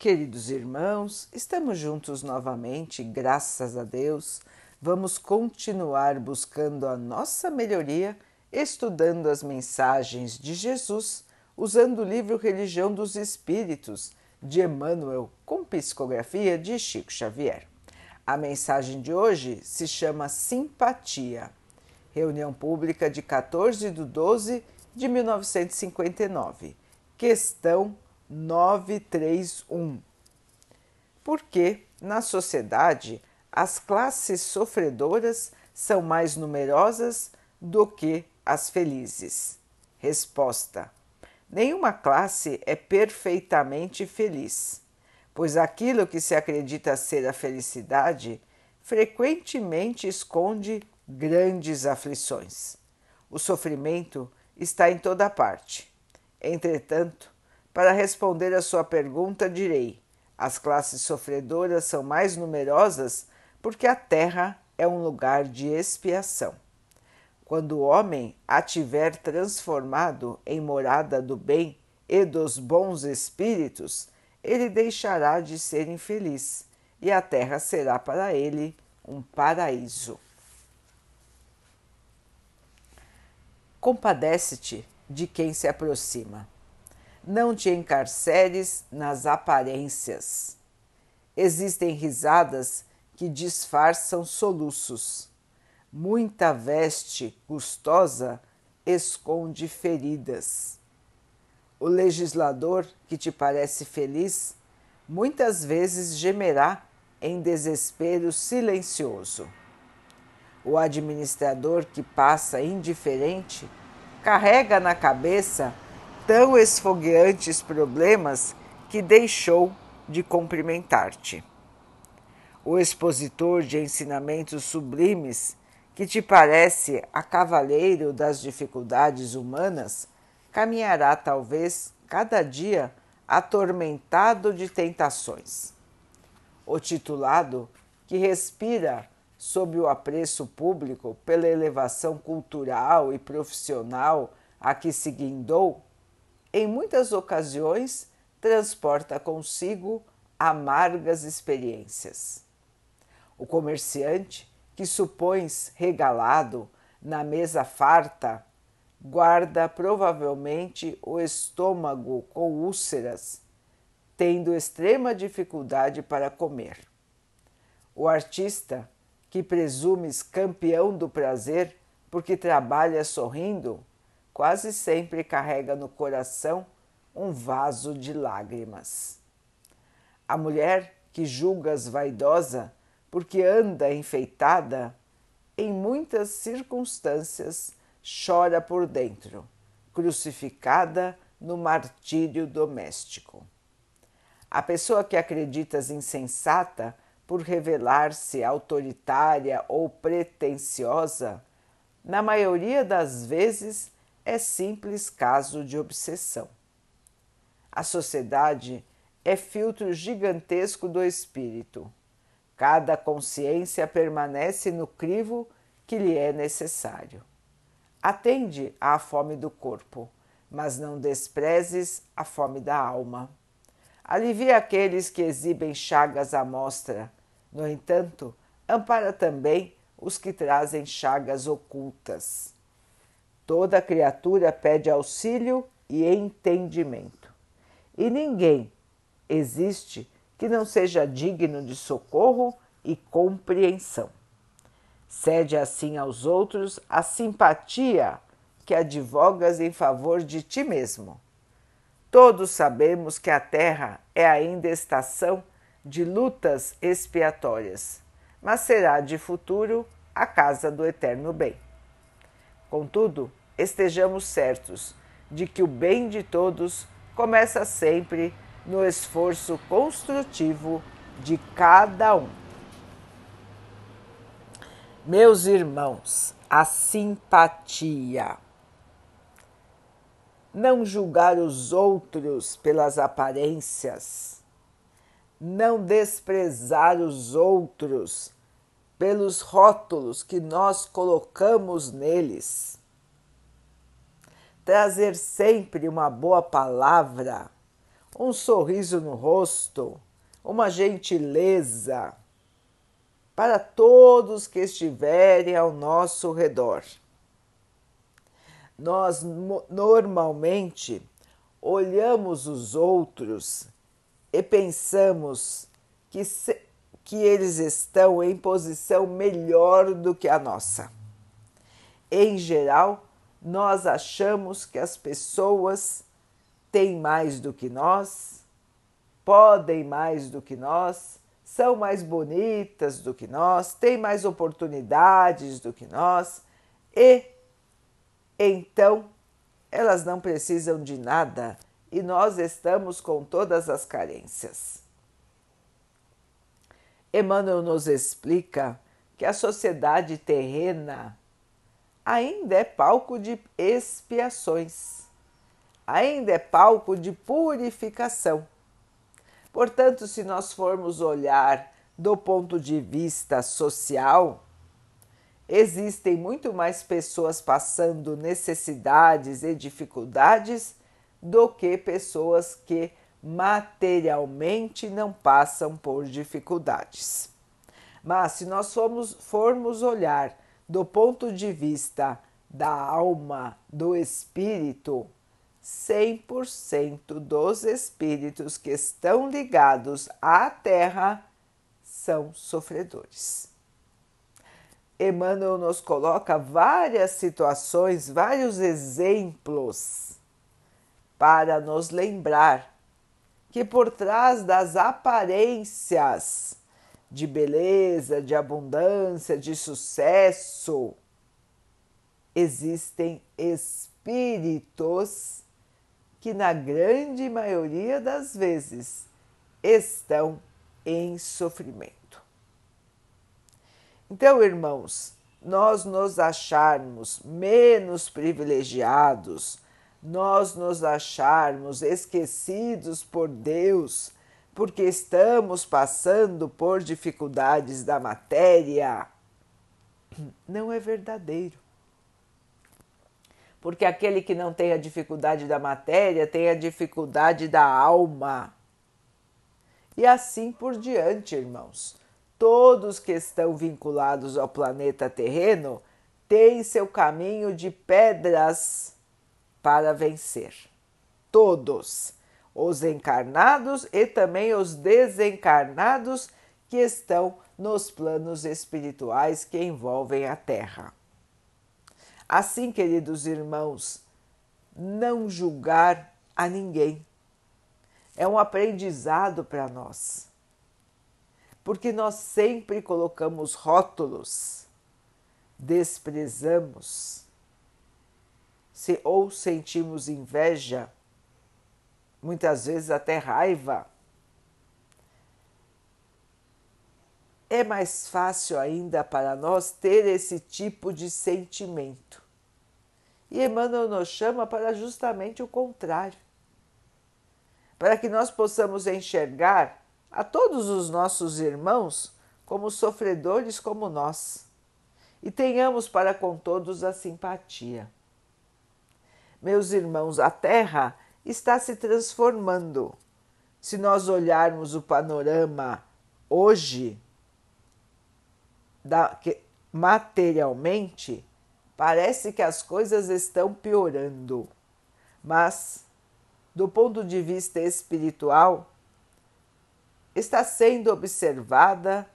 Queridos irmãos, estamos juntos novamente, graças a Deus. Vamos continuar buscando a nossa melhoria, estudando as mensagens de Jesus, usando o livro Religião dos Espíritos, de Emmanuel, com psicografia de Chico Xavier. A mensagem de hoje se chama Simpatia. Reunião pública de 14 de 12 de 1959. Questão 931. Porque na sociedade as classes sofredoras são mais numerosas do que as felizes? Resposta: Nenhuma classe é perfeitamente feliz, pois aquilo que se acredita ser a felicidade frequentemente esconde grandes aflições. O sofrimento está em toda parte. Entretanto, para responder a sua pergunta, direi: as classes sofredoras são mais numerosas porque a terra é um lugar de expiação. Quando o homem a tiver transformado em morada do bem e dos bons espíritos, ele deixará de ser infeliz e a terra será para ele um paraíso. Compadece-te de quem se aproxima não te encarceres nas aparências. Existem risadas que disfarçam soluços. Muita veste custosa esconde feridas. O legislador que te parece feliz muitas vezes gemerá em desespero silencioso. O administrador que passa indiferente carrega na cabeça tão esfogueantes problemas que deixou de cumprimentar-te. O expositor de ensinamentos sublimes, que te parece a cavaleiro das dificuldades humanas, caminhará talvez cada dia atormentado de tentações. O titulado, que respira sob o apreço público pela elevação cultural e profissional a que se guindou, em muitas ocasiões transporta consigo amargas experiências. O comerciante, que supões regalado na mesa farta, guarda provavelmente o estômago com úlceras, tendo extrema dificuldade para comer. O artista, que presumes campeão do prazer porque trabalha sorrindo, quase sempre carrega no coração um vaso de lágrimas. A mulher que julgas vaidosa porque anda enfeitada, em muitas circunstâncias chora por dentro, crucificada no martírio doméstico. A pessoa que acreditas insensata por revelar-se autoritária ou pretensiosa, na maioria das vezes é simples caso de obsessão. A sociedade é filtro gigantesco do espírito. Cada consciência permanece no crivo que lhe é necessário. Atende à fome do corpo, mas não desprezes a fome da alma. Alivia aqueles que exibem chagas à mostra. No entanto, ampara também os que trazem chagas ocultas. Toda criatura pede auxílio e entendimento. E ninguém existe que não seja digno de socorro e compreensão. Cede assim aos outros a simpatia que advogas em favor de ti mesmo. Todos sabemos que a Terra é ainda estação de lutas expiatórias, mas será de futuro a casa do eterno bem. Contudo, estejamos certos de que o bem de todos começa sempre no esforço construtivo de cada um. Meus irmãos, a simpatia. Não julgar os outros pelas aparências, não desprezar os outros pelos rótulos que nós colocamos neles. Trazer sempre uma boa palavra, um sorriso no rosto, uma gentileza para todos que estiverem ao nosso redor. Nós normalmente olhamos os outros e pensamos que, se, que eles estão em posição melhor do que a nossa. Em geral, nós achamos que as pessoas têm mais do que nós, podem mais do que nós, são mais bonitas do que nós, têm mais oportunidades do que nós e então elas não precisam de nada e nós estamos com todas as carências. Emmanuel nos explica que a sociedade terrena ainda é palco de expiações, ainda é palco de purificação. Portanto, se nós formos olhar do ponto de vista social, existem muito mais pessoas passando necessidades e dificuldades do que pessoas que materialmente não passam por dificuldades. Mas se nós formos, formos olhar do ponto de vista da alma, do espírito, 100% dos espíritos que estão ligados à Terra são sofredores. Emmanuel nos coloca várias situações, vários exemplos para nos lembrar que por trás das aparências de beleza, de abundância, de sucesso, existem espíritos que, na grande maioria das vezes, estão em sofrimento. Então, irmãos, nós nos acharmos menos privilegiados, nós nos acharmos esquecidos por Deus, porque estamos passando por dificuldades da matéria, não é verdadeiro. Porque aquele que não tem a dificuldade da matéria tem a dificuldade da alma. E assim por diante, irmãos todos que estão vinculados ao planeta terreno têm seu caminho de pedras para vencer. Todos, os encarnados e também os desencarnados que estão nos planos espirituais que envolvem a Terra. Assim, queridos irmãos, não julgar a ninguém é um aprendizado para nós porque nós sempre colocamos rótulos, desprezamos, se ou sentimos inveja, muitas vezes até raiva. É mais fácil ainda para nós ter esse tipo de sentimento. E Emmanuel nos chama para justamente o contrário. Para que nós possamos enxergar a todos os nossos irmãos como sofredores como nós e tenhamos para com todos a simpatia. Meus irmãos, a Terra está se transformando. Se nós olharmos o panorama hoje, da, que, materialmente, parece que as coisas estão piorando. Mas, do ponto de vista espiritual, está sendo observada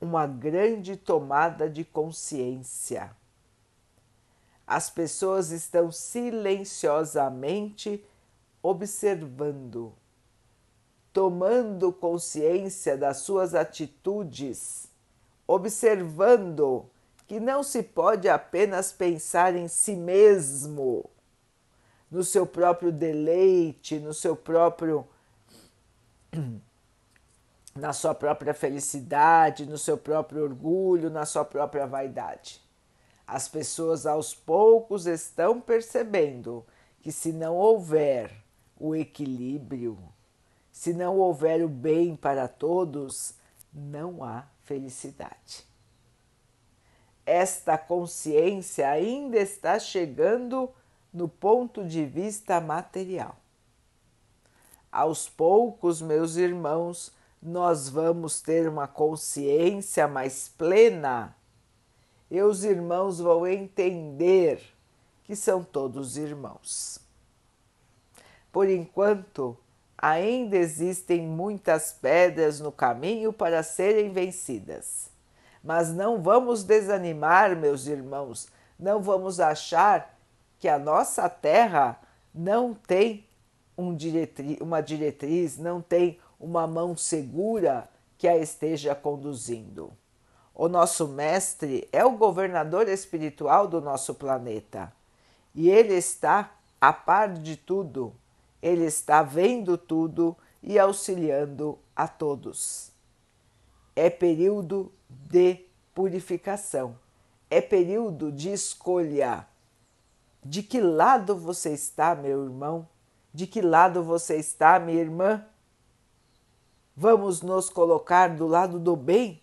uma grande tomada de consciência. As pessoas estão silenciosamente observando, tomando consciência das suas atitudes, observando que não se pode apenas pensar em si mesmo, no seu próprio deleite, no seu próprio na sua própria felicidade, no seu próprio orgulho, na sua própria vaidade. As pessoas aos poucos estão percebendo que se não houver o equilíbrio, se não houver o bem para todos, não há felicidade. Esta consciência ainda está chegando no ponto de vista material. aos poucos, meus irmãos, nós vamos ter uma consciência mais plena e os irmãos vão entender que são todos irmãos. Por enquanto, ainda existem muitas pedras no caminho para serem vencidas. Mas não vamos desanimar, meus irmãos, não vamos achar que a nossa terra não tem um diretri uma diretriz, não tem uma mão segura que a esteja conduzindo. O nosso mestre é o governador espiritual do nosso planeta e ele está a par de tudo, ele está vendo tudo e auxiliando a todos. É período de purificação, é período de escolha. De que lado você está, meu irmão? De que lado você está, minha irmã? Vamos nos colocar do lado do bem?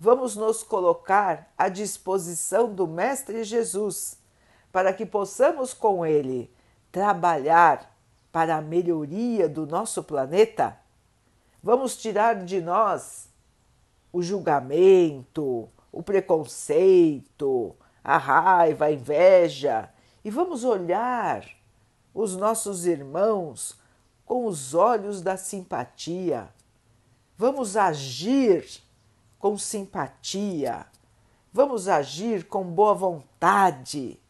Vamos nos colocar à disposição do Mestre Jesus, para que possamos com ele trabalhar para a melhoria do nosso planeta? Vamos tirar de nós o julgamento, o preconceito, a raiva, a inveja e vamos olhar os nossos irmãos com os olhos da simpatia. Vamos agir com simpatia. Vamos agir com boa vontade.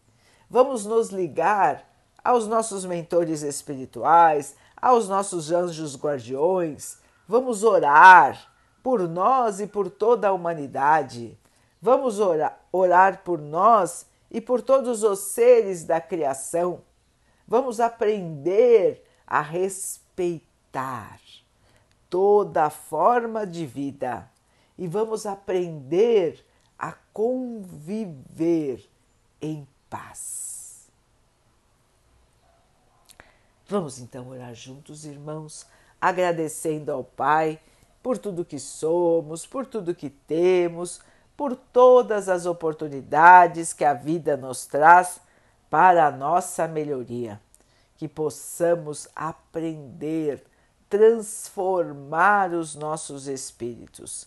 Vamos nos ligar aos nossos mentores espirituais, aos nossos anjos guardiões. Vamos orar por nós e por toda a humanidade. Vamos orar, orar por nós e por todos os seres da criação Vamos aprender a respeitar toda forma de vida e vamos aprender a conviver em paz. Vamos então orar juntos, irmãos, agradecendo ao Pai por tudo que somos, por tudo que temos, por todas as oportunidades que a vida nos traz para a nossa melhoria, que possamos aprender, transformar os nossos espíritos,